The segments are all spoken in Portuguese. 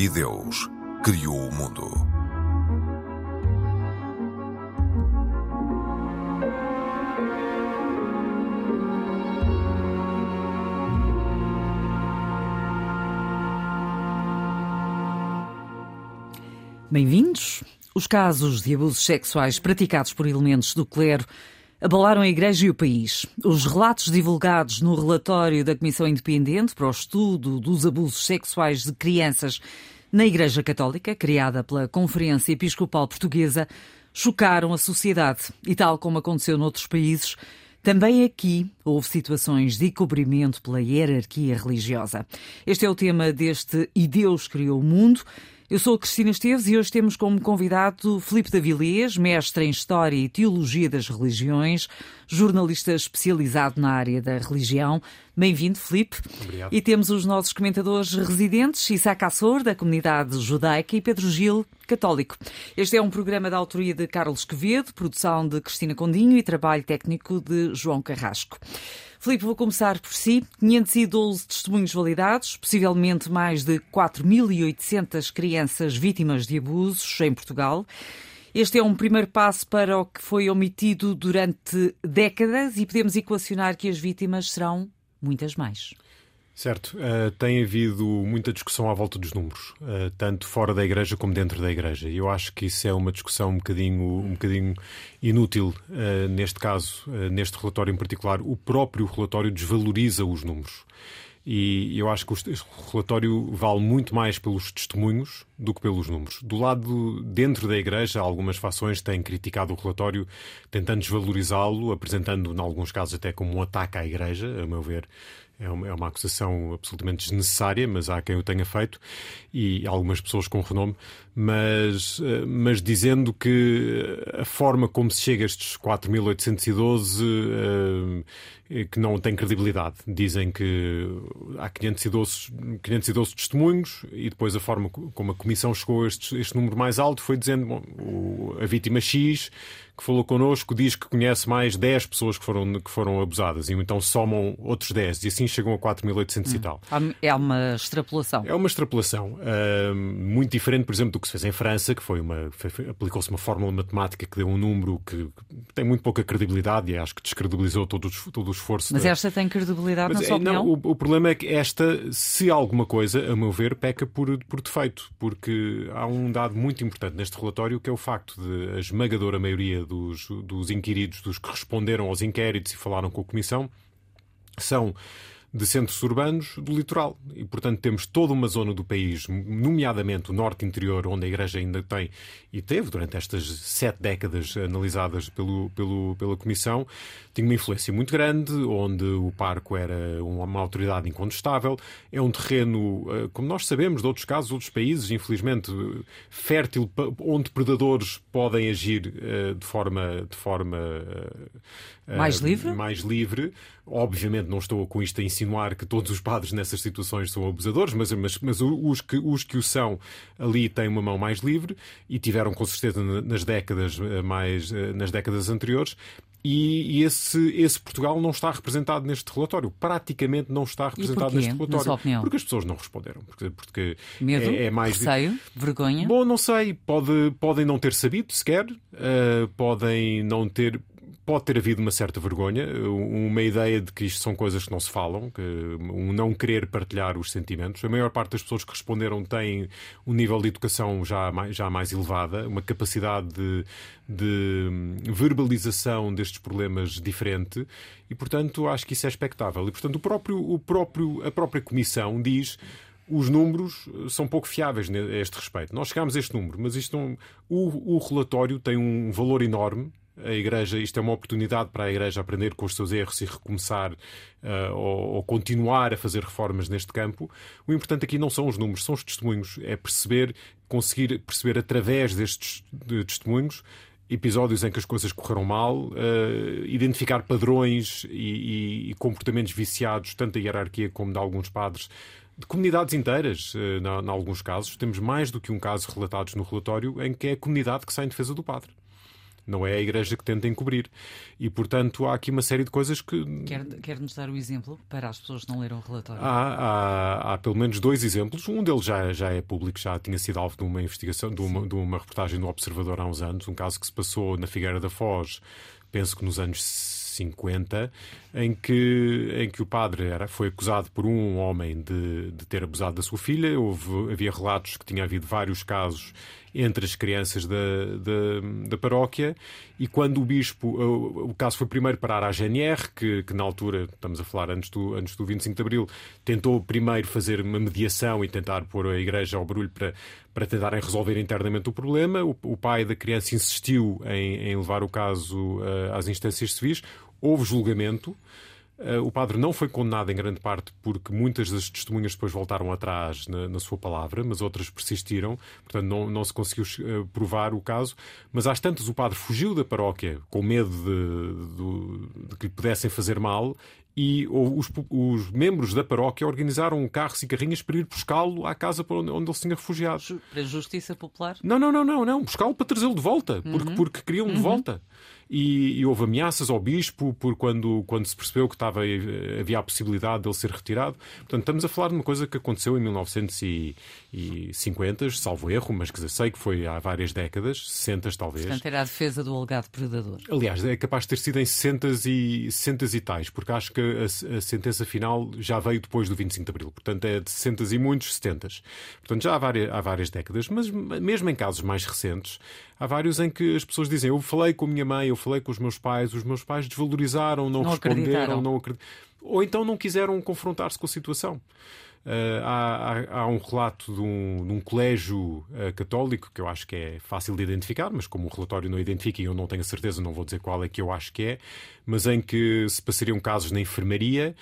E Deus criou o mundo. Bem-vindos. Os casos de abusos sexuais praticados por elementos do clero abalaram a Igreja e o país. Os relatos divulgados no relatório da Comissão Independente para o Estudo dos Abusos Sexuais de Crianças na Igreja Católica, criada pela Conferência Episcopal Portuguesa, chocaram a sociedade e, tal como aconteceu noutros países, também aqui houve situações de encobrimento pela hierarquia religiosa. Este é o tema deste E Deus Criou o Mundo. Eu sou a Cristina Esteves e hoje temos como convidado Filipe Davilés, mestre em História e Teologia das Religiões, jornalista especializado na área da religião. Bem-vindo, Filipe. Obrigado. E temos os nossos comentadores residentes, Isaac Assor, da comunidade judaica, e Pedro Gil, católico. Este é um programa da autoria de Carlos Quevedo, produção de Cristina Condinho e trabalho técnico de João Carrasco. Filipe, vou começar por si. 512 testemunhos validados, possivelmente mais de 4.800 crianças vítimas de abusos em Portugal. Este é um primeiro passo para o que foi omitido durante décadas e podemos equacionar que as vítimas serão muitas mais. Certo. Uh, tem havido muita discussão à volta dos números, uh, tanto fora da Igreja como dentro da Igreja. Eu acho que isso é uma discussão um bocadinho, um bocadinho inútil uh, neste caso, neste relatório em particular. O próprio relatório desvaloriza os números. E eu acho que o relatório vale muito mais pelos testemunhos do que pelos números. Do lado dentro da Igreja, algumas fações têm criticado o relatório, tentando desvalorizá-lo, apresentando, em alguns casos, até como um ataque à Igreja, a meu ver. É uma, é uma acusação absolutamente desnecessária, mas há quem o tenha feito, e algumas pessoas com renome, mas, eh, mas dizendo que a forma como se chega a estes 4.812 eh, que não tem credibilidade. Dizem que há 512, 512 testemunhos e depois a forma como a Comissão chegou a este, este número mais alto foi dizendo bom, a vítima X que falou connosco diz que conhece mais 10 pessoas que foram, que foram abusadas e então somam outros 10 e assim chegam a 4.800 hum. e tal. É uma extrapolação. É uma extrapolação. Uh, muito diferente, por exemplo, do que se fez em França, que foi uma. aplicou-se uma fórmula matemática que deu um número que tem muito pouca credibilidade e acho que descredibilizou todo o, todo o esforço. Mas da... esta tem credibilidade, Mas, na sua é, não, opinião? O, o, problema é que esta, se alguma coisa, a meu ver, peca por, por defeito, porque há um dado muito importante neste relatório que é o facto de a esmagadora maioria dos, dos inquiridos, dos que responderam aos inquéritos e falaram com a Comissão, são de centros urbanos do litoral. E, portanto, temos toda uma zona do país, nomeadamente o norte interior, onde a Igreja ainda tem e teve, durante estas sete décadas analisadas pelo, pelo, pela Comissão, tinha uma influência muito grande, onde o parco era uma autoridade incontestável. É um terreno, eh, como nós sabemos de outros casos, outros países, infelizmente, fértil, onde predadores podem agir eh, de forma, de forma eh, mais livre. Mais livre. Obviamente, não estou com isto a insinuar que todos os padres nessas situações são abusadores, mas, mas, mas os, que, os que o são ali têm uma mão mais livre e tiveram com certeza nas décadas mais nas décadas anteriores e, esse, esse, Portugal não está representado neste relatório. Praticamente não está representado neste relatório. Porque as pessoas não responderam. Porque, porque Medo, é, é mais. Receio, vergonha? Bom, não sei. Pode, podem não ter sabido sequer. Uh, podem não ter pode ter havido uma certa vergonha, uma ideia de que isto são coisas que não se falam, que um não querer partilhar os sentimentos. A maior parte das pessoas que responderam têm um nível de educação já mais, já mais elevada, uma capacidade de, de verbalização destes problemas diferente e, portanto, acho que isso é expectável. E, portanto, o próprio, o próprio, a própria Comissão diz os números são pouco fiáveis a este respeito. Nós chegámos a este número, mas isto não, o, o relatório tem um valor enorme a Igreja, isto é uma oportunidade para a Igreja aprender com os seus erros e recomeçar uh, ou, ou, continuar a fazer reformas neste campo. O importante aqui não são os números, são os testemunhos. É perceber, conseguir perceber através destes de testemunhos episódios em que as coisas correram mal, uh, identificar padrões e, e, e, comportamentos viciados, tanto da hierarquia como de alguns padres, de comunidades inteiras, uh, em alguns casos. Temos mais do que um caso relatados no relatório em que é a comunidade que sai em defesa do padre não é a Igreja que tenta encobrir. E, portanto, há aqui uma série de coisas que. Quer, quer nos dar o exemplo para as pessoas que não leram o relatório? Há, há, há, pelo menos dois exemplos. Um deles já, já é público, já tinha sido alvo de uma investigação, de uma, de uma reportagem no Observador há uns anos, um caso que se passou na Figueira da Foz, penso que nos anos 50, em que, em que o padre era, foi acusado por um homem de, de ter abusado da sua filha. Houve, havia relatos que tinha havido vários casos entre as crianças da, da, da paróquia e quando o bispo, o, o, caso foi primeiro parar à GNR, que, que na altura, estamos a falar antes do, antes do 25 de Abril, tentou primeiro fazer uma mediação e tentar pôr a igreja ao barulho para, para tentarem resolver internamente o problema. O, o pai da criança insistiu em, em levar o caso uh, às instâncias civis. Houve julgamento. Uh, o padre não foi condenado em grande parte porque muitas das testemunhas depois voltaram atrás na, na sua palavra, mas outras persistiram, portanto não, não se conseguiu uh, provar o caso. Mas às tantas o padre fugiu da paróquia com medo de, de, de que lhe pudessem fazer mal e os, os, membros da paróquia organizaram carros e carrinhas para ir buscá-lo à casa onde, onde ele se tinha refugiado. Para a justiça popular? Não, não, não, não, não. buscá-lo para trazê-lo de volta, porque, uhum. porque queriam de uhum. volta e, e, houve ameaças ao bispo por quando, quando se percebeu que estava, havia a possibilidade dele ser retirado. Portanto, estamos a falar de uma coisa que aconteceu em 1950, salvo erro, mas que sei que foi há várias décadas, 60 talvez. Portanto, era a defesa do alegado predador. Aliás, é capaz de ter sido em 60 e, 60 e tais, porque acho que a, a, sentença final já veio depois do 25 de Abril. Portanto, é de 60 e muitos 70. Portanto, já há várias, há várias décadas, mas mesmo em casos mais recentes, há vários em que as pessoas dizem: Eu falei com a minha mãe, eu falei com os meus pais, os meus pais desvalorizaram, não, não responderam, não acreditaram. Ou então não quiseram confrontar-se com a situação. Uh, há, há, há, um relato de um, de um colégio uh, católico que eu acho que é fácil de identificar, mas como o relatório não identifica e eu não tenho a certeza, não vou dizer qual é que eu acho que é, mas em que se passariam casos na enfermaria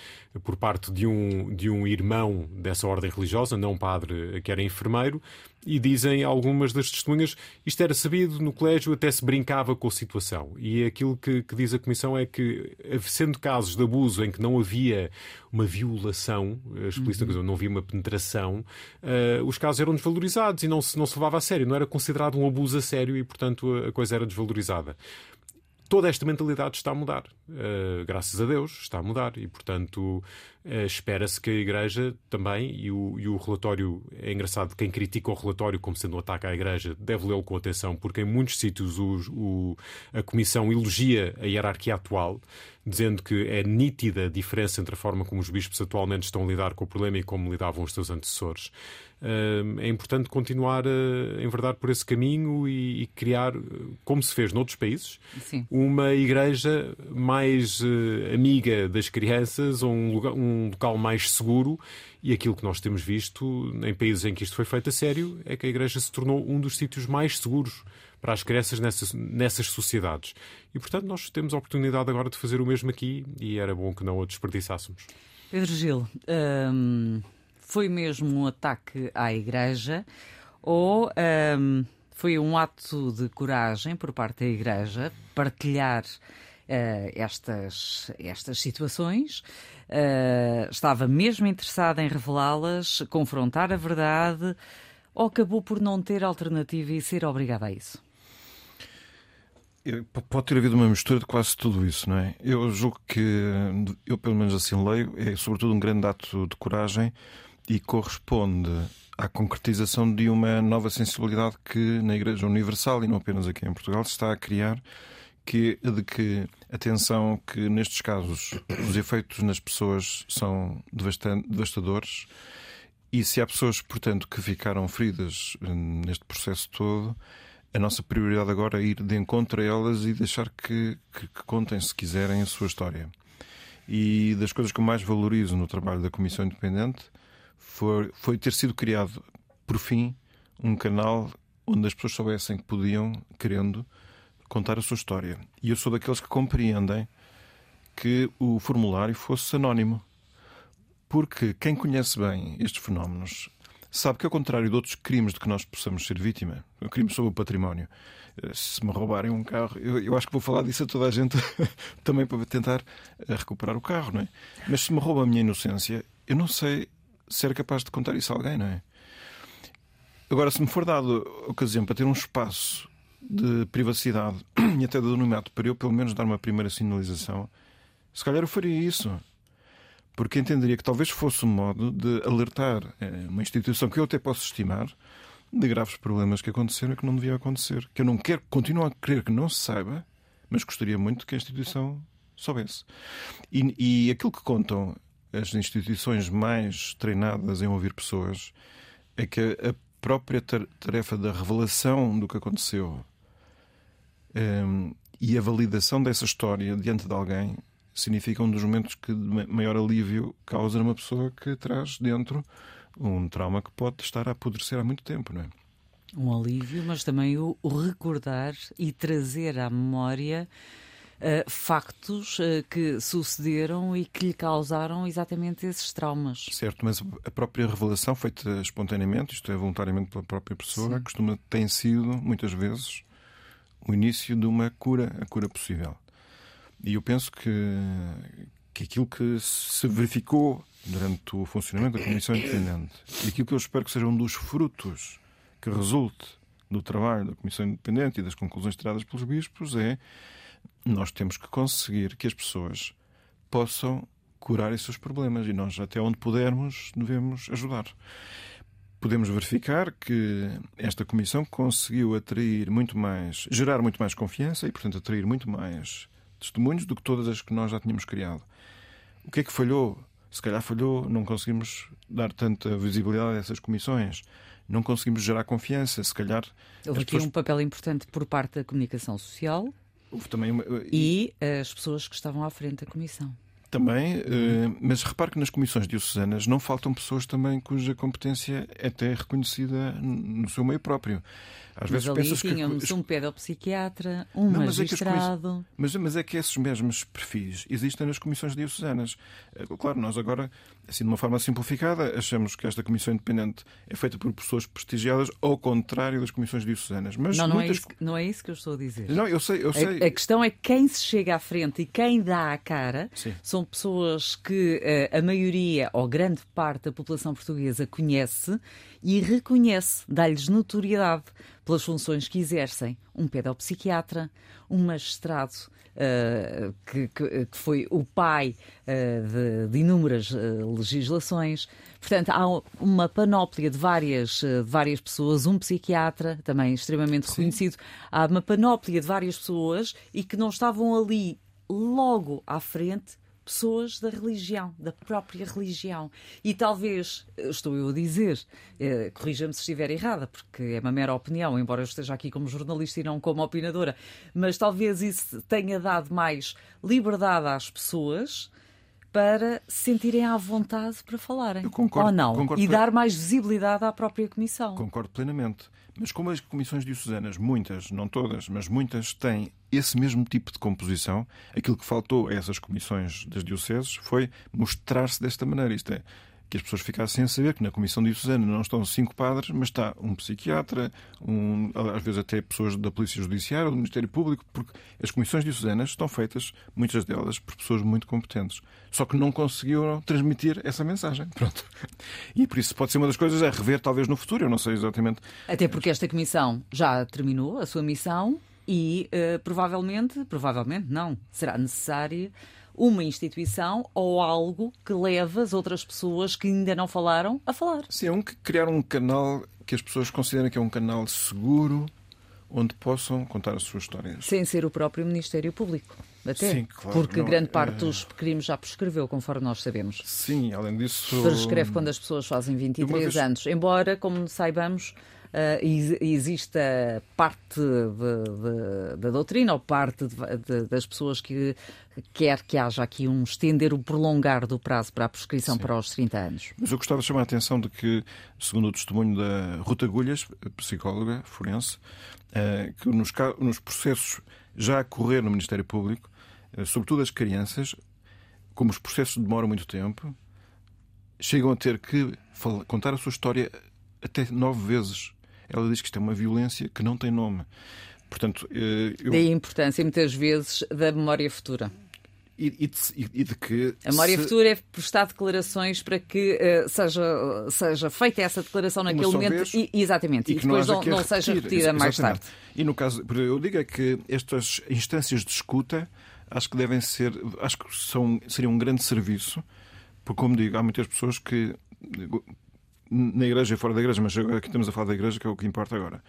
por parte de um, de um irmão dessa ordem religiosa, não padre, que era enfermeiro, e dizem algumas das testemunhas isto era sabido no colégio, até se brincava com a situação. E aquilo que, que diz a Comissão é que, sendo casos de abuso em que não havia uma violação explícita, uhum. não havia uma penetração, uh, os casos eram desvalorizados e não se, não se levava a sério, não era considerado um abuso a sério e, portanto, a coisa era desvalorizada toda esta mentalidade está a mudar. Uh, graças a Deus está a mudar e, portanto, uh, espera-se que a Igreja também, e o, e o, relatório é engraçado, quem critica o relatório como sendo um ataque à Igreja deve lê-lo com atenção, porque em muitos sítios o, o, a Comissão elogia a hierarquia atual, dizendo que é nítida a diferença entre a forma como os bispos atualmente estão a lidar com o problema e como lidavam os seus antecessores. É importante continuar a enverdar por esse caminho e, criar, como se fez noutros países, Sim. uma igreja mais eh, amiga das crianças, um, lugar, um local mais seguro. E aquilo que nós temos visto em países em que isto foi feito a sério é que a igreja se tornou um dos sítios mais seguros para as crianças nessas, nessas sociedades. E, portanto, nós temos a oportunidade agora de fazer o mesmo aqui e era bom que não a desperdiçássemos. Pedro Gil, hum, foi mesmo um ataque à Igreja ou hum, foi um ato de coragem por parte da Igreja partilhar Uh, estas, estas situações, uh, estava mesmo interessada em revelá-las, confrontar a verdade, ou acabou por não ter alternativa e ser obrigada a isso? Pode ter havido uma mistura de quase tudo isso, não é? Eu julgo que, eu pelo menos assim leio, é sobretudo um grande ato de coragem e corresponde à concretização de uma nova sensibilidade que na Igreja Universal e não apenas aqui em Portugal se está a criar, que é de que atenção que nestes casos os efeitos nas pessoas são devastadores e se há pessoas, portanto, que ficaram feridas hum, neste processo todo, a nossa prioridade agora é ir de encontro a elas e deixar que, que, que, contem, se quiserem, a sua história. E das coisas que eu mais valorizo no trabalho da Comissão Independente foi, foi ter sido criado, por fim, um canal onde as pessoas soubessem que podiam, querendo, contar a sua história. E eu sou daqueles que compreendem que o formulário fosse anónimo. Porque quem conhece bem estes fenómenos sabe que, ao contrário de outros crimes de que nós possamos ser vítima, o crime sobre o património, eh, se me roubarem um carro, eu, eu, acho que vou falar disso a toda a gente também para tentar eh, recuperar o carro, não é? Mas se me rouba a minha inocência, eu não sei ser capaz de contar isso a alguém, não é? Agora, se me for dado a ocasião para ter um espaço de privacidade e até de anonimato para eu, pelo menos, dar uma primeira sinalização, se calhar eu faria isso. Porque entenderia que talvez fosse um modo de alertar eh, uma instituição que eu até posso estimar de graves problemas que aconteceram e que não devia acontecer. Que eu não quero, continuo a querer que não se saiba, mas gostaria muito que a instituição soubesse. E, e aquilo que contam as instituições mais treinadas em ouvir pessoas é que a própria tarefa da revelação do que aconteceu um, ehm, e a validação dessa história diante de alguém significa um dos momentos que maior alívio causa numa pessoa que traz dentro um trauma que pode estar a apodrecer há muito tempo, não é? Um alívio, mas também o, o recordar e trazer à memória uh, factos uh, que sucederam e que lhe causaram exatamente esses traumas. Certo, mas a própria revelação feita espontaneamente, isto é, voluntariamente pela própria pessoa, Sim. costuma tem sido, muitas vezes, o início de uma cura, a cura possível. E eu penso que, que aquilo que se verificou durante o funcionamento da Comissão Independente e aquilo que eu espero que seja um dos frutos que resulte do trabalho da Comissão Independente e das conclusões tiradas pelos bispos é nós temos que conseguir que as pessoas possam curar esses problemas e nós, até onde pudermos, devemos ajudar. Podemos verificar que esta comissão conseguiu atrair muito mais, gerar muito mais confiança e, portanto, atrair muito mais testemunhos do que todas as que nós já tínhamos criado. O que é que falhou? Se calhar falhou, não conseguimos dar tanta visibilidade a essas comissões, não conseguimos gerar confiança, se calhar. Houve aqui pessoas... um papel importante por parte da comunicação social Houve também uma... e as pessoas que estavam à frente da comissão. Também, eh, mas repare que nas comissões diocesanas não faltam pessoas também cuja competência é até reconhecida no seu meio próprio. Às mas vezes ali tínhamos que... um pedopsiquiatra, um não, magistrado. Mas, é mas, é que esses mesmos perfis existem nas comissões diocesanas. Eh, claro, nós agora, assim de uma forma simplificada, achamos que esta comissão independente é feita por pessoas prestigiadas, ao contrário das comissões diocesanas. Mas não, não, muitas... é isso, não é isso que eu estou a dizer. Não, eu sei, eu sei. A, a questão é quem se chega à frente e quem dá a cara Sim. são pessoas que uh, a maioria ou grande parte da população portuguesa conhece e reconhece, dá-lhes notoriedade pelas funções que exercem. Um pedopsiquiatra, um magistrado uh, que, que, que, foi o pai uh, de, de, inúmeras uh, legislações. Portanto, há uma panóplia de várias, de várias pessoas, um psiquiatra também extremamente Sim. reconhecido. Há uma panóplia de várias pessoas e que não estavam ali logo à frente pessoas da religião, da própria religião. E talvez, estou eu a dizer, eh, corrija-me se estiver errada, porque é uma mera opinião, embora eu esteja aqui como jornalista e não como opinadora, mas talvez isso tenha dado mais liberdade às pessoas para se sentirem à vontade para falarem. Eu concordo, ou não. Concordo e dar mais visibilidade à própria Comissão. Concordo plenamente. Mas como as comissões diocesanas, muitas, não todas, mas muitas, têm esse mesmo tipo de composição, aquilo que faltou a essas comissões das dioceses foi mostrar-se desta maneira. Isto é, que as pessoas ficassem a saber que na Comissão Diocesana não estão cinco padres, mas está um psiquiatra, um, às vezes até pessoas da Polícia Judiciária ou do Ministério Público, porque as comissões diocesanas estão feitas, muitas delas, por pessoas muito competentes. Só que não conseguiram transmitir essa mensagem. Pronto. E por isso pode ser uma das coisas a rever, talvez no futuro, eu não sei exatamente. Até porque esta comissão já terminou a sua missão e uh, provavelmente, provavelmente não, será necessário uma instituição ou algo que leva as outras pessoas que ainda não falaram a falar. Sim, é um que criar um canal que as pessoas considerem que é um canal seguro onde possam contar as suas histórias. Sem ser o próprio Ministério Público. Até. Sim, claro. Porque não, grande parte é... dos crimes já prescreveu, conforme nós sabemos. Sim, além disso. Prescreve quando as pessoas fazem 23 vez... anos. Embora, como saibamos, uh, existe a parte da doutrina ou parte de, de, das pessoas que quer que haja aqui um estender, o prolongar do prazo para a prescrição Sim. para os 30 anos. Mas eu gostava de chamar a atenção de que, segundo o testemunho da Ruta Agulhas, psicóloga forense, uh, que nos, nos processos já a correr no Ministério Público, uh, sobretudo as crianças, como os processos demoram muito tempo, chegam a ter que contar a sua história até nove vezes ela diz que isto é uma violência que não tem nome. Portanto, eh, eu... Daí a importância, muitas vezes, da memória futura. e, e, de, e de que. A memória se... futura é prestar declarações para que uh, seja, seja feita essa declaração naquele momento. Vez, e, exatamente, e, e depois não, não seja repetida mais tarde. E no caso, eu digo é que estas instâncias de escuta acho que devem ser, acho que são, seria um grande serviço, porque, como digo, há muitas pessoas que na igreja e fora da igreja, mas aqui estamos a falar da igreja, que é o que importa agora,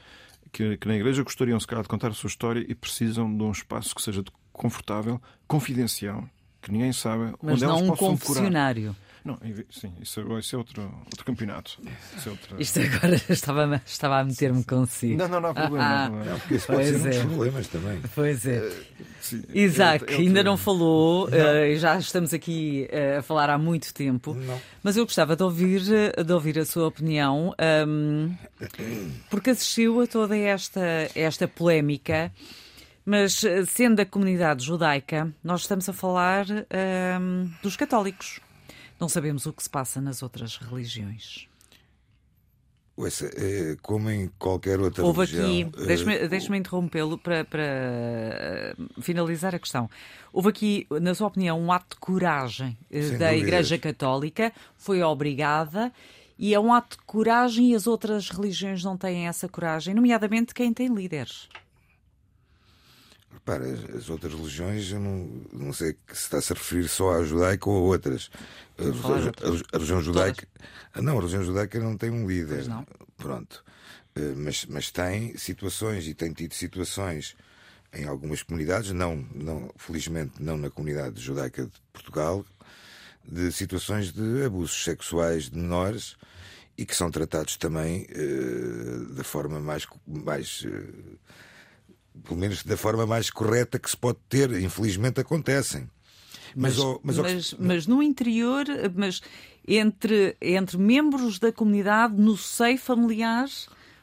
que, que na igreja gostariam, se calhar, de contar a sua história e precisam de um espaço que seja confortável, confidencial, que ninguém sabe mas onde não elas um possam confessionário. Curar. Não, sim, isso, isso é outro, outro campeonato. Isso é outra... Isto agora estava, estava a meter-me consigo. Não, não, não há problema. Ah, não, não, porque isso pode pois ser é. problemas também. Pois é. Sim, Isaac, é, ainda não falou, uh, já estamos aqui uh, a falar há muito tempo, não. mas eu gostava de ouvir, de ouvir a sua opinião, um, porque assistiu a toda esta, esta polémica. Mas sendo da comunidade judaica, nós estamos a falar um, dos católicos. Não sabemos o que se passa nas outras religiões. É, como em qualquer outra Houve religião... aqui, deixe-me deixe interrompê-lo para, para eh, finalizar a questão. Houve aqui, na sua opinião, um ato de coragem eh, Sem da dúvidas. Igreja Católica, foi obrigada, e é um ato de coragem e as outras religiões não têm essa coragem, nomeadamente quem tem líderes. Repara, as outras religiões, eu não, não sei se está-se a referir só à judaica ou a outras. A, a, a, religião judaica. Todas. Não, a religião judaica não tem um líder. Pronto. Eh, mas, mas tem situações e tem tido situações em algumas comunidades, não, não, felizmente não na comunidade judaica de Portugal, de situações de abusos sexuais de menores e que são tratados também uh, da forma mais, mais uh, pelo menos da forma mais correta que se pode ter. Infelizmente acontecem. Mas, mas, mas, mas, mas no interior, mas entre, entre membros da comunidade, no seio familiar,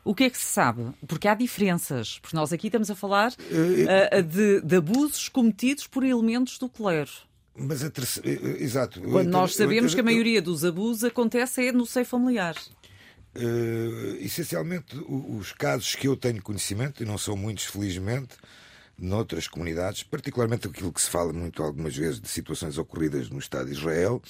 o que é que se sabe? Porque há diferenças. Porque nós aqui estamos a falar uh, de, de abusos cometidos por elementos do clero. Mas a terceira... Exato. Quando nós sabemos que a maioria dos abusos acontece é no seio familiar. Uh, essencialmente, os casos que eu tenho conhecimento, e não são muitos, felizmente, noutras comunidades, particularmente aquilo que se fala muito algumas vezes de situações ocorridas no Estado de Israel,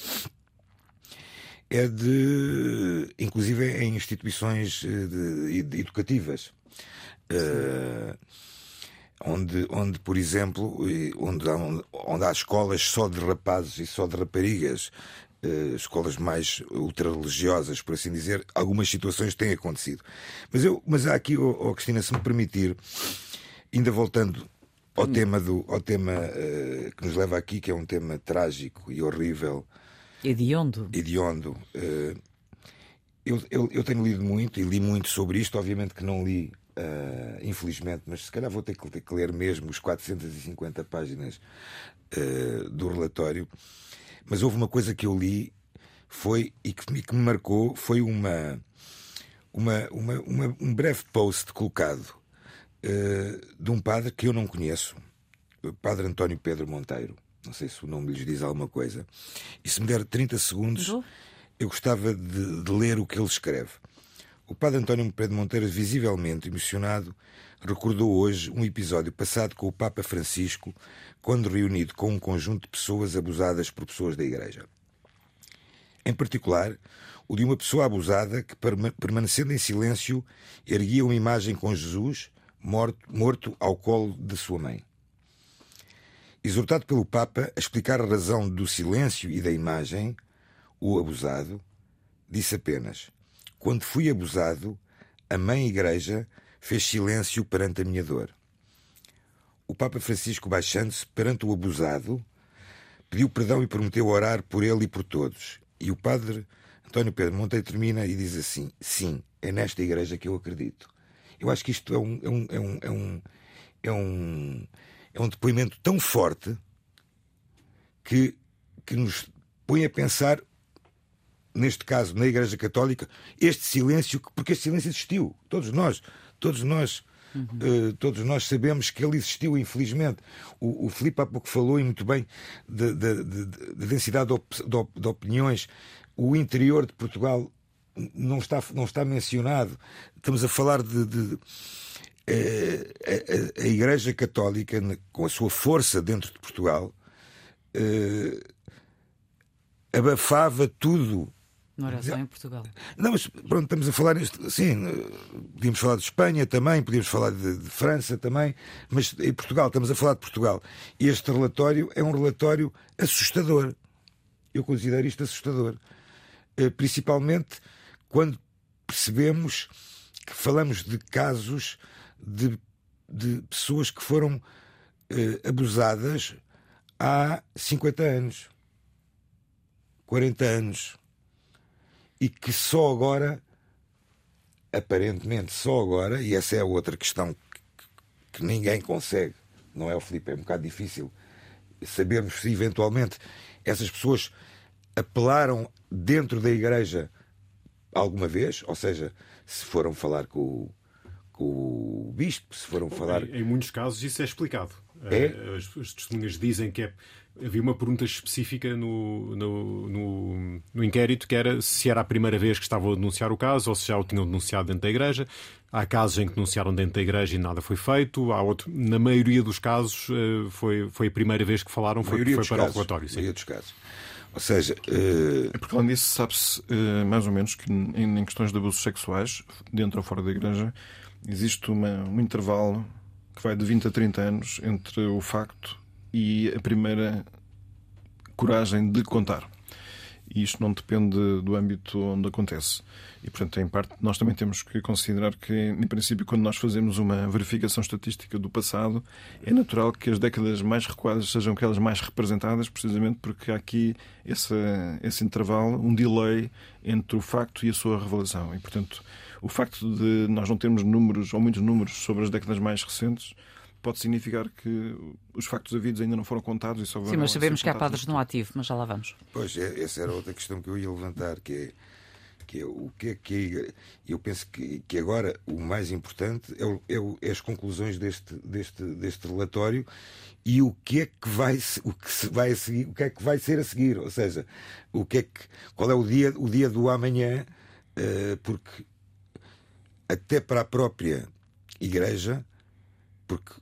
é de, inclusive em instituições eh, de, de, educativas. Uh, onde, onde, por exemplo, onde há, onde há escolas só de rapazes e só de raparigas, escolas mais ultra-religiosas, por assim dizer, algumas situações têm acontecido. Mas, eu, mas há aqui, oh, oh Cristina, se me permitir, ainda voltando ao hum. tema, do, ao tema uh, que nos leva aqui, que é um tema trágico e horrível. Hediondo. Hediondo. Uh, eu, eu, eu, tenho lido muito e li muito sobre isto, obviamente que não li, uh, infelizmente, mas se calhar vou ter que, ter que, ler mesmo os 450 páginas do relatório mas houve uma coisa que eu li foi e que me, que me marcou foi uma, uma, uma, uma, um breve post colocado uh, de um padre que eu não conheço, o padre António Pedro Monteiro. Não sei se o nome lhes diz alguma coisa. E se me der 30 segundos, eu gostava de, de ler o que ele escreve. O padre António Pedro Monteiro, visivelmente emocionado, recordou hoje um episódio passado com o Papa Francisco, quando reunido com um conjunto de pessoas abusadas por pessoas da Igreja. Em particular, o de uma pessoa abusada que, permanecendo em silêncio, erguia uma imagem com Jesus morto, morto ao colo de sua mãe. Exortado pelo Papa a explicar a razão do silêncio e da imagem, o abusado disse apenas: Quando fui abusado, a Mãe Igreja fez silêncio perante a minha dor. O Papa Francisco, baixando-se perante o abusado, pediu perdão e prometeu orar por ele e por todos. E o padre António Pedro Monteiro termina e diz assim: Sim, é nesta igreja que eu acredito. Eu acho que isto é um, é um, é um, é um, é um, é um depoimento tão forte que, que nos põe a pensar, neste caso, na Igreja Católica, este silêncio, porque este silêncio existiu, todos nós. Todos nós Uhum. Uh, todos nós sabemos que ele existiu, infelizmente. O, o Filipe há pouco falou e muito bem da de, de, de, de, densidade de, op, de, opiniões. O interior de Portugal não está, não está mencionado. Estamos a falar de. Uh, a, a, Igreja Católica, com a sua força dentro de Portugal, eh, abafava tudo. Não era só em Portugal. Não, mas pronto, estamos a falar. Sim, podíamos falar de Espanha também, podíamos falar de, de França também, mas em Portugal, estamos a falar de Portugal. Este relatório é um relatório assustador. Eu considero isto assustador. Eh, Principalmente quando percebemos que falamos de casos de, de pessoas que foram eh, abusadas há 50 anos, 40 anos, e que só agora, aparentemente só agora, e essa é outra questão que, que ninguém consegue, não é o Filipe? É um bocado difícil sabermos se eventualmente essas pessoas apelaram dentro da igreja alguma vez, ou seja, se foram falar com o, com o bispo, se foram falar. Em, em muitos casos isso é explicado. É? Eh, As, as testemunhas dizem que é- havia uma pergunta específica no, no, no- no inquérito que era se era a primeira vez que estavam a denunciar o caso ou se já o tinham denunciado dentro da igreja. Há casos em que denunciaram dentro da igreja e nada foi feito. Há outro, na maioria dos casos eh, foi, foi a primeira vez que falaram, foi, maioria foi dos para casos, o relatório. sim. maioria dos casos. Ou seja, eh, É porque, além disso, sabe-se eh, mais ou menos que em, em questões de abusos sexuais, dentro ou fora da igreja, existe uma- um intervalo que vai de 20 a 30 anos entre o facto e a primeira coragem de contar. E isto não depende do âmbito onde acontece. E, portanto, em parte, nós também temos que considerar que, em princípio, quando nós fazemos uma verificação estatística do passado, é natural que as décadas mais recuadas sejam aquelas mais representadas, precisamente porque há aqui esse, esse intervalo, um delay entre o facto e a sua revelação. E, portanto, o facto de nós não termos números ou muitos números sobre as décadas mais recentes pode significar que os factos havidos ainda não foram contados e só Sim, mas sabemos que há padres no ativo, mas já lá vamos. Pois, é- essa era outra questão que eu ia levantar, que é, que é o que é que igre- eu penso que, que agora o mais importante é, o- é o- é as conclusões deste, deste, deste relatório e o que é que vai o que se vai seguir, o que é que vai ser a seguir, ou seja, o que é que qual é o dia o dia do amanhã, eh, porque até para a própria igreja, porque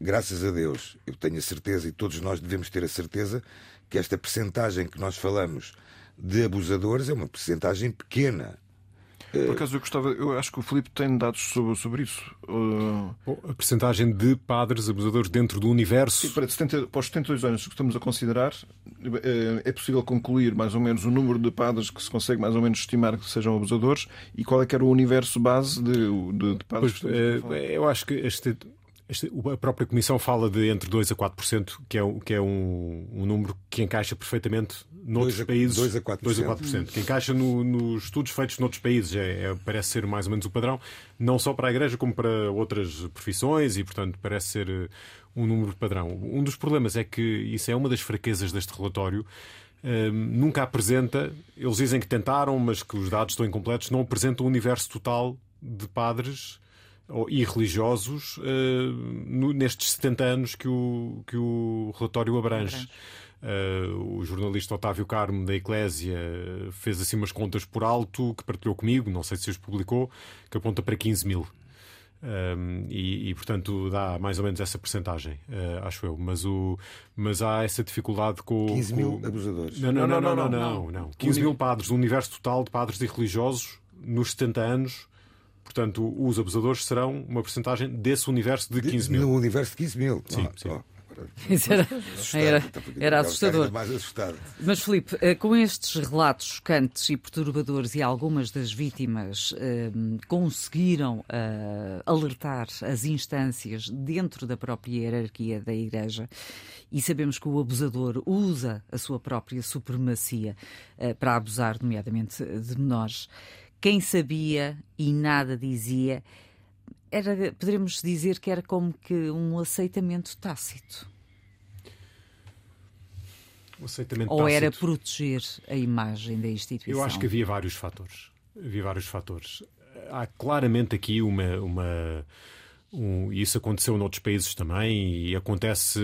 graças a Deus, eu tenho a certeza e todos nós devemos ter a certeza que esta percentagem que nós falamos de abusadores é uma percentagem pequena. Por acaso eu gostava, eu acho que o Filipe tem dados sobre, sobre isso. Uh, Bom, A percentagem de padres abusadores dentro do universo. sim, para, 70, para os 72 anos que estamos a considerar, eh, é possível concluir mais ou menos o número de padres que se consegue mais ou menos estimar que sejam abusadores e qual é que era o universo base de, de, de padres Pois, eh, eu acho que este- a própria Comissão fala de entre 2 a 4%, que é, um- que é um, um número que encaixa perfeitamente noutros Dois a- países. dois a 4%. 2 a 4%, que encaixa no- nos estudos feitos noutros países. É, é- parece ser mais ou menos o padrão, não só para a Igreja, como para outras profissões, e portanto parece ser eh, um número padrão. Um dos problemas é que isso é uma das fraquezas deste relatório. Hum, nunca apresenta, eles dizem que tentaram, mas que os dados estão incompletos, não apresentam o universo total de padres e religiosos eh, no- nestes 70 anos que o, que o relatório abrange. Eh, o jornalista Otávio Carmo da Eclésia fez assim umas contas por alto que partilhou comigo, não sei se os publicou, que aponta para 15 mil. Um, e, e, portanto dá mais ou menos essa percentagem, uh, acho eu. Mas, o, mas há essa dificuldade com. 15 mil com- abusadores. Não, não, não, não, não, não, não, não. 15 mil padres, o universo total de padres e religiosos nos 70 anos. Portanto, os abusadores serão uma percentagem desse universo de 15 mil. No universo de 15 mil. Sim, Ah, sim. ó, Isso era, assustado. era, Então, era assustador. estava mais assustado. Mas, Filipe, eh, com estes relatos chocantes e perturbadores e algumas das vítimas eh, conseguiram eh, alertar as instâncias dentro da própria hierarquia da Igreja e sabemos que o abusador usa a sua própria supremacia eh, para abusar, nomeadamente, de menores. Quem sabia e nada dizia, era, poderemos dizer que era como que um aceitamento tácito. O aceitamento Ou era tácito. proteger a imagem da instituição? Eu acho que havia vários fatores. Havia vários fatores. Há claramente aqui uma. uma um, isso aconteceu noutros países também e acontece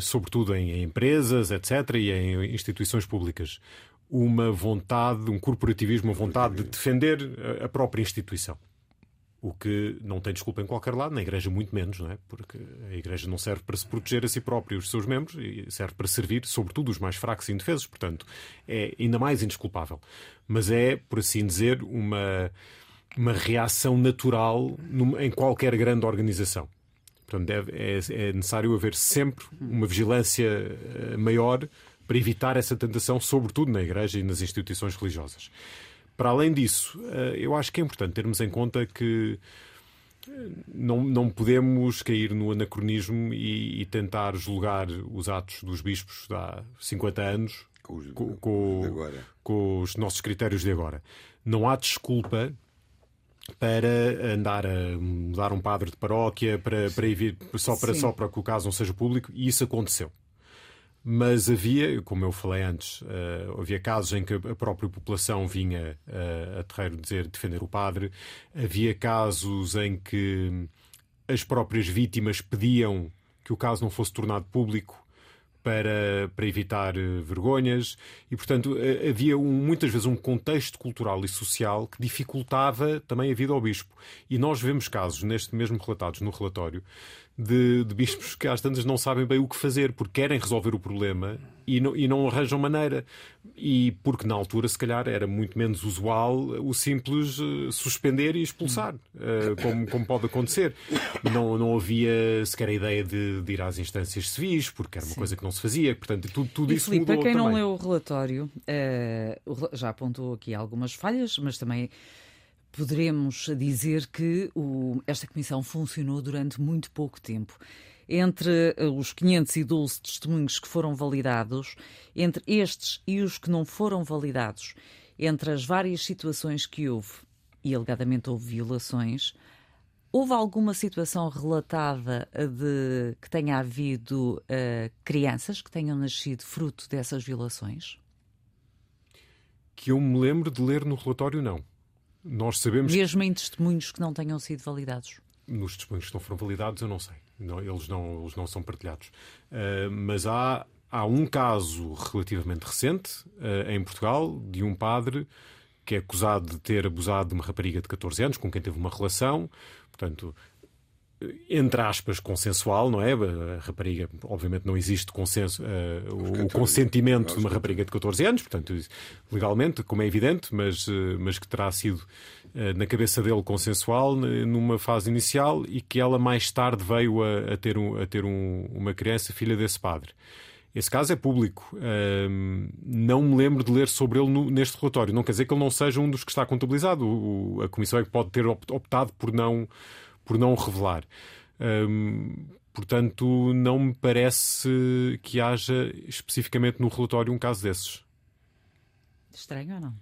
sobretudo em, em empresas, etc., e em instituições públicas. Uma vontade, um corporativismo, uma vontade de defender a- própria instituição. O que não tem desculpa em qualquer lado, na Igreja muito menos, não é? Porque a Igreja não serve para se proteger a si própria e os seus membros, e serve para servir, sobretudo, os mais fracos e indefesos. Portanto, é ainda mais indesculpável. Mas é, por assim dizer, uma, uma reação natural em qualquer grande organização. Portanto, deve, é, é necessário haver sempre uma vigilância eh, maior para evitar essa tentação, sobretudo na Igreja e nas instituições religiosas. Para além disso, eh, eu acho que é importante termos em conta que eh, não, não podemos cair no anacronismo e, e tentar julgar os atos dos bispos de há 50 anos Com os, com, com, agora. com os nossos critérios de agora. Não há desculpa para andar a mudar um padre de paróquia para, para só, para, Sim. só para que o caso não seja público, e isso aconteceu. Mas havia, como eu falei antes, eh, havia casos em que a própria população vinha eh, a terreiro dizer defender o padre, havia casos em que as próprias vítimas pediam que o caso não fosse tornado público para, para evitar eh, vergonhas e, portanto, havia um- muitas vezes um contexto cultural e social que dificultava também a vida ao bispo. E nós vemos casos, neste mesmo relatados no relatório, de, de bispos que às tantas não sabem bem o que fazer, porque querem resolver o problema e não, e não arranjam maneira. E porque na altura, se calhar, era muito menos usual o simples eh, suspender e expulsar, eh, como, como pode acontecer. Não, não havia sequer a ideia de, de ir às instâncias civis, porque era uma coisa que não se fazia. Portanto, tudo, tudo E isso Filipe, mudou para quem não também. leu o relatório, eh, já apontou aqui algumas falhas, mas também poderemos dizer que o- esta comissão funcionou durante muito pouco tempo. Entre eh, os 512 testemunhos que foram validados, entre estes e os que não foram validados, entre as várias situações que houve, e alegadamente houve violações, Houve alguma situação relatada eh, de que tenha havido eh, crianças que tenham nascido fruto dessas violações? Que eu me lembro de ler no relatório, não. Nós sabemos Mesmo em testemunhos que não tenham sido validados? nos testemunhos que não foram validados, eu não sei. Não, eles, não, eles não são partilhados. Uh, mas há, há um caso relativamente recente uh, em Portugal de um padre que é acusado de ter abusado de uma rapariga de 14 anos com quem teve uma relação. Portanto, entre aspas, consensual, não é? A rapariga, obviamente, não existe consenso, uh, o 14, consentimento de uma rapariga de 14 anos, portanto, legalmente, como é evidente, mas, uh, mas que terá sido uh, na cabeça dele consensual numa fase inicial e que ela mais tarde veio a, a ter, um, a ter um- uma criança, filha desse padre. Esse caso é público. Não me lembro de ler sobre ele neste relatório. Não quer dizer que ele não seja um dos que está contabilizado. A Comissão é que pode ter opt- optado por não, por não revelar. Ahm, portanto, não me parece que haja especificamente no relatório um caso desses. Estranho ou não?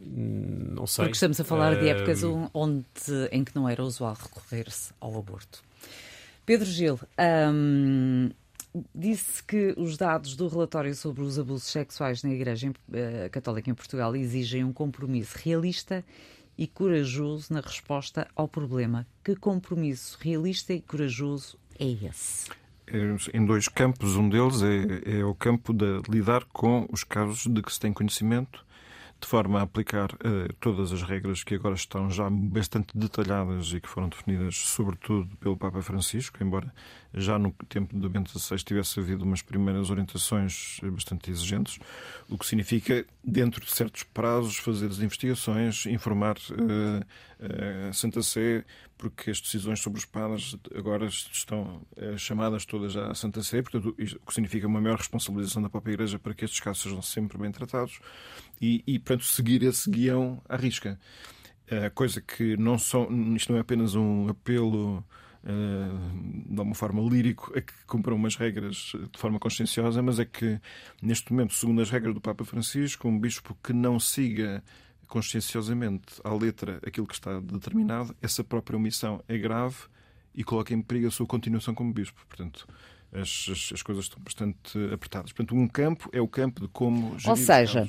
Não sei. Porque estamos a falar de épocas Ahm, onde, em que não era usual recorrer-se ao aborto. Pedro Gil, hum, disse que os dados do relatório sobre os abusos sexuais na Igreja eh, Católica em Portugal exigem um compromisso realista e corajoso na resposta ao problema. Que compromisso realista e corajoso é esse? É em dois campos. Um deles é, é o campo de lidar com os casos de que se tem conhecimento, de forma a aplicar eh, todas as regras que agora estão já bastante detalhadas e que foram definidas, sobretudo pelo Papa Francisco, embora já no tempo de Bento XVI tivesse havido umas primeiras orientações bastante exigentes, o que significa, dentro de certos prazos, fazer as investigações, informar eh, a Santa Sé, porque as decisões sobre os padres agora estão eh, chamadas todas à Santa Sé, portanto, o que significa uma maior responsabilização da própria Igreja para que estes casos sejam sempre bem tratados e, e portanto, seguir esse guião à risca. Eh, coisa que não são, isto não é apenas um apelo de uma forma lírico a que cumpram umas regras de forma conscienciosa, mas é que neste momento, segundo as regras do Papa Francisco, um bispo que não siga conscienciosamente à letra aquilo que está determinado, essa própria omissão é grave e coloca em perigo a sua continuação como bispo. Portanto, as, as, as coisas estão bastante apertadas. Portanto, um campo é o campo de como gerir Ou seja.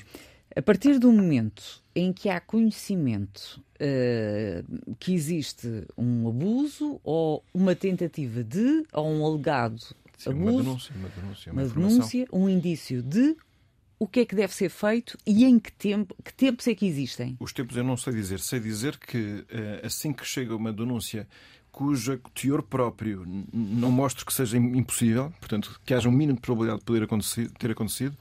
A partir do momento em que há conhecimento eh, que existe um abuso ou uma tentativa de, ou um alegado Sim, uma abuso, denúncia, uma denúncia, uma uma denúncia, um indício de o que é que deve ser feito e em que tempo, que tempos é que existem? Os tempos eu não sei dizer. Sei dizer que eh, assim que chega uma denúncia cuja teor próprio não mostre que seja impossível, portanto, que haja um mínimo de probabilidade de poder acontecer, ter acontecido,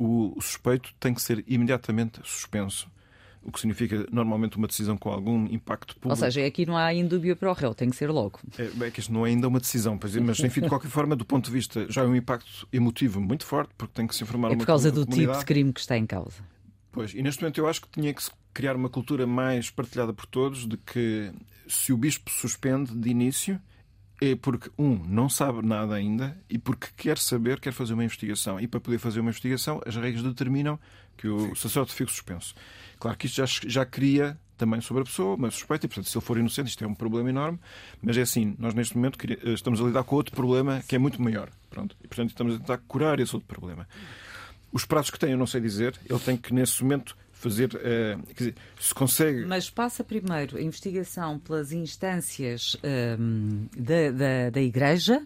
o suspeito tem que ser imediatamente suspenso o que significa normalmente uma decisão com algum impacto público. Ou seja, aqui não há indúbio para o réu, tem que ser logo. É, é que isto não é ainda uma decisão, mas enfim, de qualquer forma, do ponto de vista, já é um impacto emotivo muito forte, porque tem que se informar É por causa do comunidade. tipo de crime que está em causa. Pois, e neste momento eu acho que tinha que se criar uma cultura mais partilhada por todos de que se o bispo suspende de início é porque, um, não sabe nada ainda e porque quer saber, quer fazer uma investigação. E para poder fazer uma investigação, as regras determinam que o sacerdote fique suspenso. Claro que isto já, já cria também sobre a pessoa uma suspeita, e portanto, se ele for inocente, isto é um problema enorme, mas é assim, nós neste momento estamos a lidar com outro problema que é muito maior. Pronto, e portanto estamos a tentar curar esse outro problema. Os prazos que tem, eu não sei dizer, ele tem que, nesse momento, fazer. Uh, quer dizer, se consegue. Mas passa primeiro a investigação pelas instâncias um, da, da, da Igreja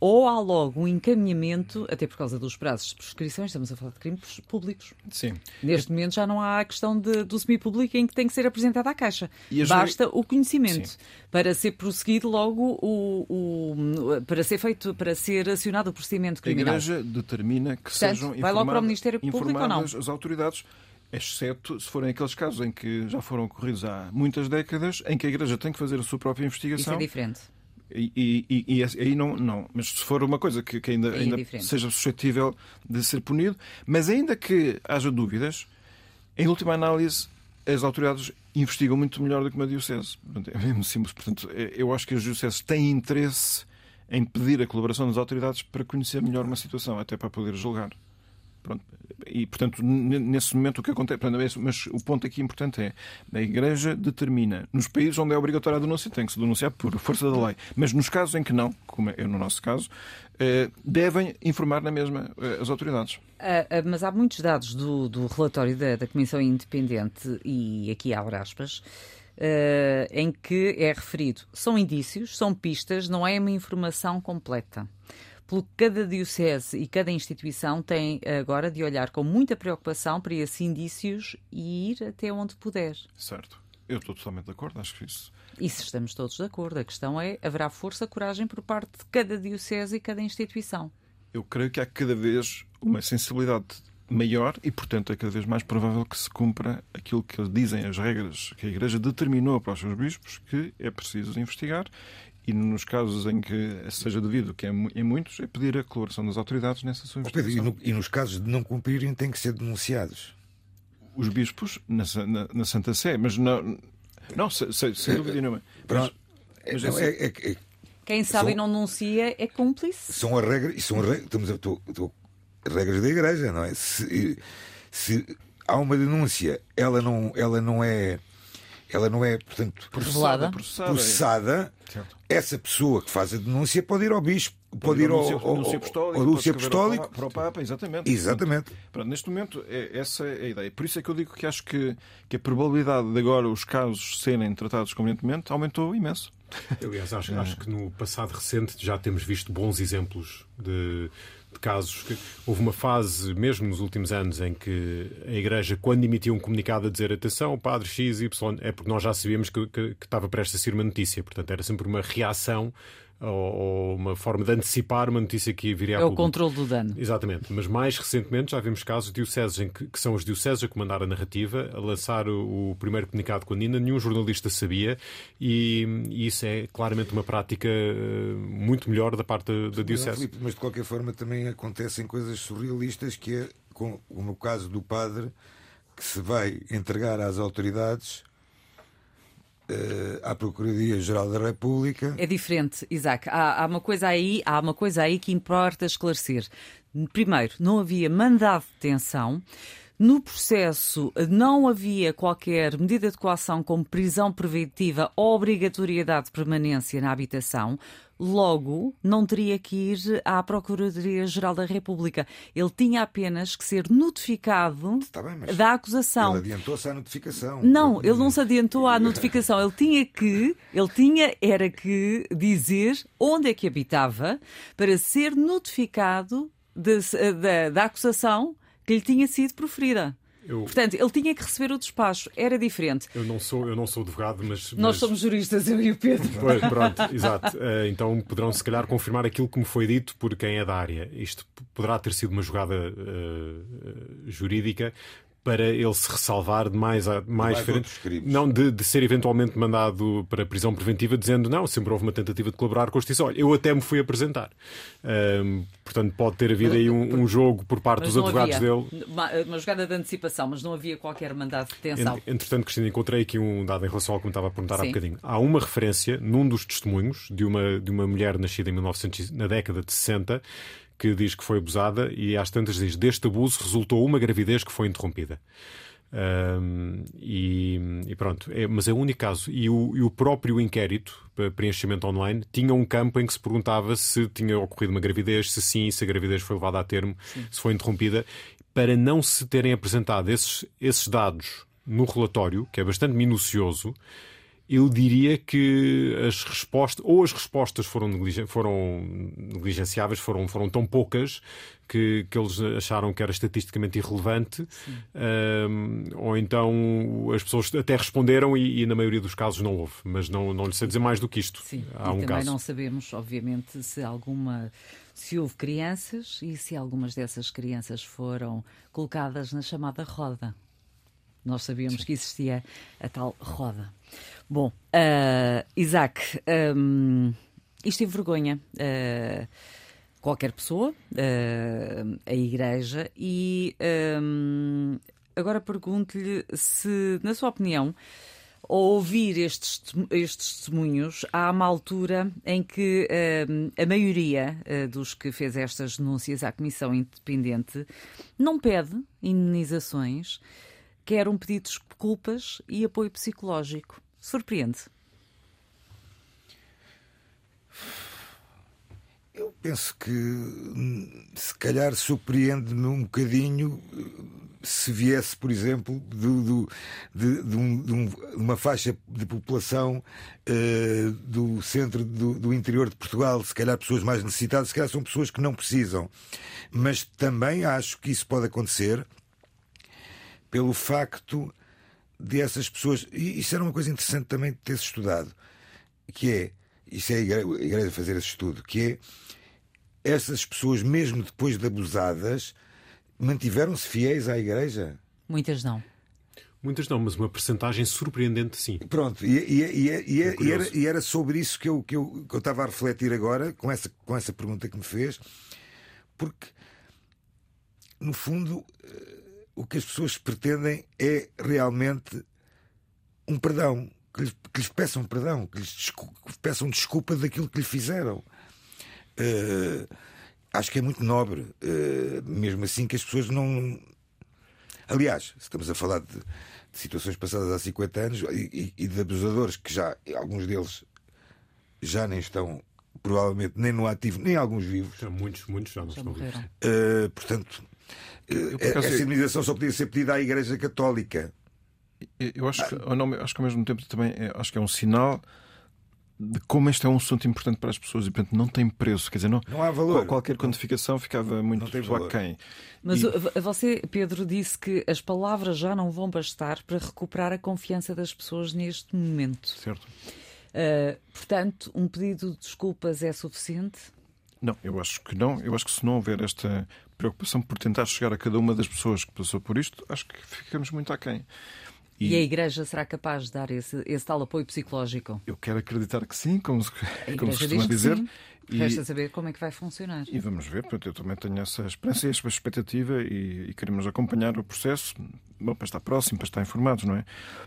ou há logo um encaminhamento, até por causa dos prazos de prescrição, estamos a falar de crimes públicos. Sim. Neste momento já não há a questão de, do semi-público em que tem que ser apresentado à Caixa. Basta o conhecimento Sim. para ser prosseguido logo o, o, para ser feito, para ser acionado o procedimento criminal. A Igreja determina que Portanto, sejam vai logo para o Ministério Público ou não? as autoridades exceto se forem aqueles casos em que já foram ocorridos há muitas décadas, em que a Igreja tem que fazer a sua própria investigação. Isso é diferente. E, e, e, aí não, não. Mas se for uma coisa que, que ainda, é ainda seja suscetível de ser punido, mas ainda que haja dúvidas, em última análise, as autoridades investigam muito melhor do que uma diocese. É mesmo simples. Portanto, é, eu acho que as dioceses têm interesse em pedir a colaboração das autoridades para conhecer melhor uma situação, até para poder julgar. Pronto. E, portanto, nesse momento o que acontece. Mas o ponto aqui importante é a Igreja determina, nos países onde é obrigatória a denúncia, tem que se denunciar por força da lei. Mas nos casos em que não, como é no nosso caso, eh, devem informar na mesma eh, as autoridades. Ah, ah, mas há muitos dados do, do relatório da, da Comissão Independente, e aqui há aspas. Uh, em que é referido. São indícios, são pistas, não é uma informação completa pelo que cada diocese e cada instituição tem agora de olhar com muita preocupação para esses indícios e ir até onde puder. Certo. Eu estou totalmente de acordo, acho que isso. Isso estamos todos de acordo. A questão é: haverá força, coragem por parte de cada diocese e cada instituição? Eu creio que há cada vez uma sensibilidade maior e, portanto, é cada vez mais provável que se cumpra aquilo que dizem as regras que a Igreja determinou para os seus bispos, que é preciso investigar e nos casos em que seja devido, que é em muitos, é pedir a colaboração das autoridades nessa sua investigação. E, no, e nos casos de não cumprirem, têm que ser denunciados. Os bispos na, na, na Santa Sé, mas não, não sem, sem dúvida nenhuma. Mas, mas não, é, é, é, quem sabe são, e não denuncia é cúmplice. São as regras, são as regras, estamos a, estou, estou, regras da Igreja, não é? Se, se há uma denúncia, ela não, ela não é ela não é, portanto, processada, processada, processada essa pessoa que faz a denúncia pode ir ao bispo, pode, pode ir ao, ao, ao, apostólico, ao apostólico. Para o Papa, exatamente. Exatamente. Pronto, neste momento, é, essa é a ideia. Por isso é que eu digo que acho que, que a probabilidade de agora os casos serem tratados convenientemente aumentou imenso. Aliás, acho, acho que no passado recente já temos visto bons exemplos de casos que houve uma fase, mesmo nos últimos anos, em que a Igreja, quando emitia um comunicado a dizer atenção, padre X, é porque nós já sabíamos que, que, que estava prestes a ser uma notícia. Portanto, era sempre uma reação ou, uma forma de antecipar uma notícia que viria a É o controle do dano. Exatamente. Mas mais recentemente já vimos casos de dioceses em que, que são os dioceses a comandar a narrativa, a lançar o, o primeiro comunicado quando ainda nenhum jornalista sabia e, e, isso é claramente uma prática eh, muito melhor da parte da, da diocese. Mas de qualquer forma também acontecem coisas surrealistas que é, como o caso do padre que se vai entregar às autoridades à Procuradoria-Geral da República. É diferente, Isaac. Há, há, uma coisa aí, há uma coisa aí que importa esclarecer. Primeiro, não havia mandado de detenção. No processo não havia qualquer medida de coação como prisão preventiva ou obrigatoriedade de permanência na habitação. Logo, não teria que ir à Procuradoria-Geral da República. Ele tinha apenas que ser notificado bem, da acusação. Ele adiantou-se à notificação. Não, ele não se adiantou à notificação. Ele tinha que, ele tinha era que dizer onde é que habitava para ser notificado de, da, da acusação que lhe tinha sido proferida. Eu, Portanto, ele tinha que receber o despacho, era diferente. eu não sou, eu não sou advogado, mas. Nós mas- somos juristas, eu e o Pedro. Pois, pronto, exato. Eh, então poderão se calhar confirmar aquilo que me foi dito por quem é da área. Isto poderá ter sido uma jogada eh, jurídica para ele se ressalvar de mais, a- mais, mais outros crimes. Não, de, de ser eventualmente mandado para prisão preventiva, dizendo não, sempre houve uma tentativa de colaborar com a justiça. Olha, eu até me fui apresentar. Ahm, portanto, pode ter havido aí um, um jogo por parte Mas dos advogados havia dele. uma, uma jogada de antecipação, mas não havia qualquer mandado de detenção. Ent- Entretanto, Cristina, encontrei aqui um dado em relação ao que me estava a perguntar há Sim. bocadinho. Há uma referência num dos testemunhos de uma, de uma mulher nascida em 1900, na década de 60 que diz que foi abusada e às tantas diz deste abuso resultou uma gravidez que foi interrompida. Ahm, e, e pronto, é- mas é o único caso. E o, e o próprio inquérito, para preenchimento online, tinha um campo em que se perguntava se tinha ocorrido uma gravidez, se sim, se a gravidez foi levada a termo, se foi interrompida, para não se terem apresentado esses, esses dados no relatório, que é bastante minucioso. Eu diria que as respostas, ou as respostas foram, negligen- foram negligenciáveis, foram, foram tão poucas que, que eles acharam que era estatisticamente irrelevante, Ahm, ou então as pessoas até responderam e, e na maioria dos casos não houve. Mas não, não lhe sei dizer mais do que isto. Sim, Há e um também caso. não sabemos, obviamente, se alguma se houve crianças e se algumas dessas crianças foram colocadas na chamada roda. Nós sabíamos que existia a tal roda. Bom, ah, Isaac, hum, isto envergonha ah, qualquer pessoa, ah, a Igreja, e hum, agora pergunto-lhe se, na sua opinião, ao ouvir estes, estes testemunhos, há uma altura em que hum, a maioria eh, dos que fez estas denúncias à Comissão Independente não pede indenizações, quer um pedido de desculpas e apoio psicológico. Surpreende. Eu penso que hum, se calhar surpreende-me um bocadinho eh, se viesse, por exemplo, do, do- de, de um- de um- de uma faixa de população eh, do centro do, do interior de Portugal, se calhar pessoas mais necessitadas, se calhar são pessoas que não precisam. Mas também acho que isso pode acontecer pelo facto de essas pessoas. E isso era uma coisa interessante também de ter-se estudado, que é, isso é a igreja, fazer esse estudo, que é essas pessoas, mesmo depois de abusadas, mantiveram-se fiéis à igreja. Muitas não. Muitas não, mas uma percentagem surpreendente sim. Pronto, e, e- e- e- e- É e era, e era sobre isso que eu, que, eu, que eu estava a refletir agora, com essa, com essa pergunta que me fez, porque, no fundo, eh, o que as pessoas pretendem é realmente um perdão, que lhes, que lhes peçam perdão, que lhes que peçam desculpa daquilo que lhe fizeram. Eh, acho que é muito nobre, eh, mesmo assim, que as pessoas não. Aliás, se estamos a falar de, de situações passadas há 50 anos e, e- e de abusadores que já, alguns deles já nem estão, provavelmente, nem no ativo, nem alguns vivos. Já muitos, muitos já não Já estão vivos. morreram. Eh, portanto, essa indenização só podia ser pedida à Igreja Católica. Eu acho que, ao nome- acho que ao mesmo tempo também é, acho que é um sinal de como este é um assunto importante para as pessoas e, portanto, não tem preço. Quer dizer, não, Não há valor. qual- qualquer quantificação ficava muito Não tem valor. aquém. Mas E- você, Pedro, disse que as palavras já não vão bastar para recuperar a confiança das pessoas neste momento. Certo? Uh, portanto, um pedido de desculpas é suficiente? Não, eu acho que não. Eu acho que se não houver esta preocupação por tentar chegar a cada uma das pessoas que passou por isto, acho que ficamos muito aquém. E, a Igreja será capaz de dar esse, esse tal apoio psicológico? Eu quero acreditar que sim, como se, como se costuma dizer. sim. E- Resta saber como é que vai funcionar. E vamos ver, portanto, eu também tenho essa esperança e essa expectativa e, e queremos acompanhar o processo bom, para estar próximo, para estar informados, não é?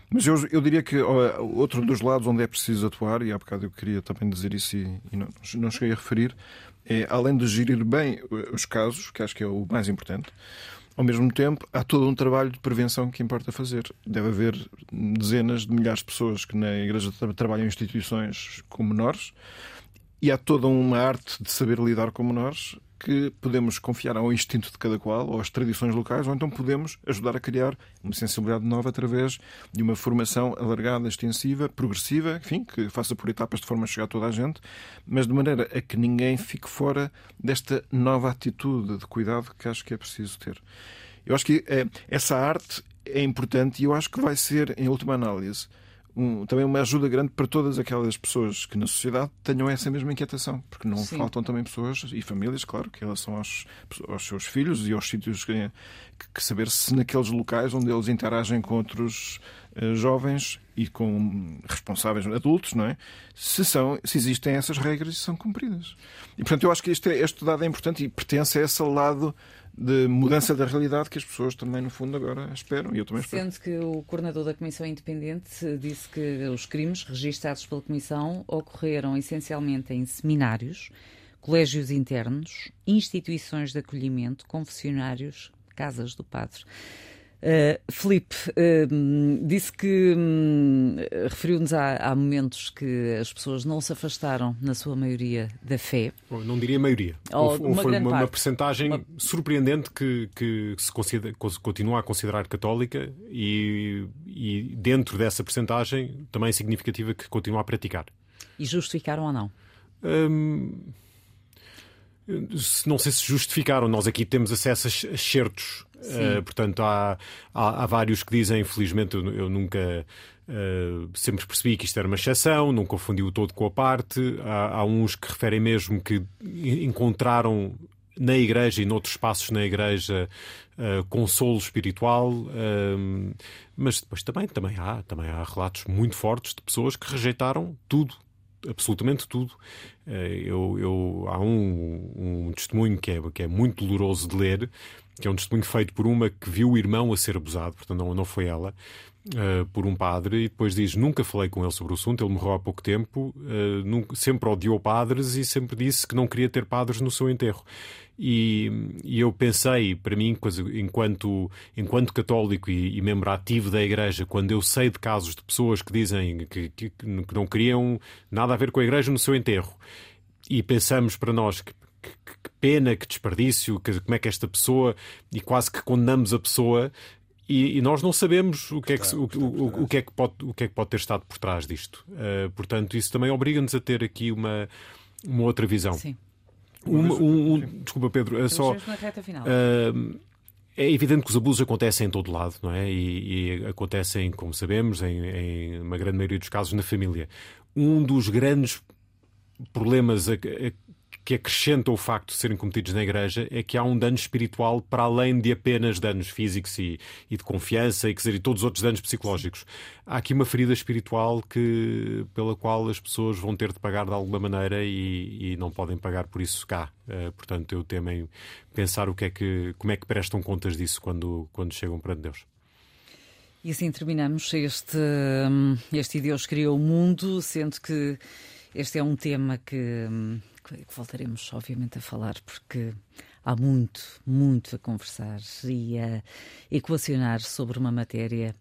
Mas eu, eu diria que ó, outro dos lados onde é preciso atuar, e há bocado eu queria também dizer isso e, e não, não cheguei a referir, é além de gerir bem os casos, que acho que é o mais importante, ao mesmo tempo, há todo um trabalho de prevenção que importa fazer. Deve haver dezenas de milhares de pessoas que na Igreja tra- trabalham em instituições com menores e há toda uma arte de saber lidar com menores que podemos confiar ao instinto de cada qual, ou às tradições locais, ou então podemos ajudar a criar uma sensibilidade nova através de uma formação alargada, extensiva, progressiva, enfim, que faça por etapas de forma a chegar a toda a gente, mas de maneira a que ninguém fique fora desta nova atitude de cuidado que acho que é preciso ter. Eu acho que é, essa arte é importante e eu acho que vai ser, em última análise, um, também uma ajuda grande para todas aquelas pessoas que na sociedade tenham essa mesma inquietação, porque não Sim. faltam também pessoas e famílias, claro, que elas são aos, aos seus filhos e aos sítios que, que, saber se naqueles locais onde eles interagem com outros jovens e com responsáveis adultos, não é? Se, são, se existem essas regras e são cumpridas. E portanto eu acho que este, este dado é importante e pertence a esse lado de mudança da realidade que as pessoas também, no fundo, agora esperam. E eu também espero. Sendo que o coordenador da Comissão Independente disse que os crimes registados pela Comissão ocorreram essencialmente em seminários, colégios internos, instituições de acolhimento, confessionários, casas do padre. Uh, Filipe uh, disse que um, referiu-nos a, momentos que as pessoas não se afastaram, na sua maioria, da fé. Bom, não diria maioria. Ou, uma foi uma, uma percentagem uma... surpreendente que, que se considera, continua a considerar católica e, e dentro dessa percentagem também significativa que continua a praticar. E justificaram ou não? Um não sei se justificaram. Nós aqui temos acesso a excertos. Uh, portanto, há, há, há, vários que dizem, infelizmente, eu, eu nunca. Uh, sempre percebi que isto era uma exceção, não confundi o todo com a parte. Há, há uns que referem mesmo que encontraram na igreja e noutros espaços na igreja uh, consolo espiritual, uh, mas depois também, também, há, também há relatos muito fortes de pessoas que rejeitaram tudo absolutamente tudo. Eh, eu, eu, há um, um testemunho que é, que é muito doloroso de ler, que é um testemunho feito por uma que viu o irmão a ser abusado, portanto não, não foi ela, uh, por um padre, e depois diz: Nunca falei com ele sobre o assunto, ele morreu há pouco tempo, uh, nunca, sempre odiou padres e sempre disse que não queria ter padres no seu enterro. E, e eu pensei, para mim, enquanto, enquanto católico e, e, membro ativo da Igreja, quando eu sei de casos de pessoas que dizem que, que, que não queriam nada a ver com a Igreja no seu enterro, e pensamos para nós que, que pena, que desperdício, que, como é que esta pessoa, e quase que condenamos a pessoa, e, e, nós não sabemos o que, é que, o, o, o, que é que pode, o que é que pode ter estado por trás disto. Uh, portanto, isso também obriga-nos a ter aqui uma, uma outra visão. Sim. Um, um, um, desculpa, Pedro, é só. Uh, é evidente que os abusos acontecem em todo lado, não é? E, e acontecem, como sabemos, em, em, uma grande maioria dos casos, na família. Um dos grandes problemas a, a, que acrescenta o facto de serem cometidos na igreja é que há um dano espiritual para além de apenas danos físicos e, e de confiança e, dizer, e todos os outros danos psicológicos. Há aqui uma ferida espiritual que, pela qual as pessoas vão ter de pagar de alguma maneira e, e não podem pagar por isso cá. Uh, portanto, eu temo em pensar o que é que, como é que prestam contas disso quando, quando chegam perante Deus. E assim terminamos este, hum, este Deus criou o mundo, sendo que este é um tema que hum, que voltaremos, obviamente, a falar, porque há muito, muito a conversar e a equacionar sobre uma matéria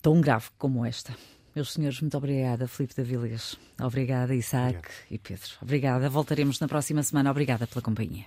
tão grave como esta. Meus senhores, muito obrigada, Filipe da Vilês. Obrigada, Isaac Obrigado. e Pedro. Obrigada. Voltaremos na próxima semana. Obrigada pela companhia.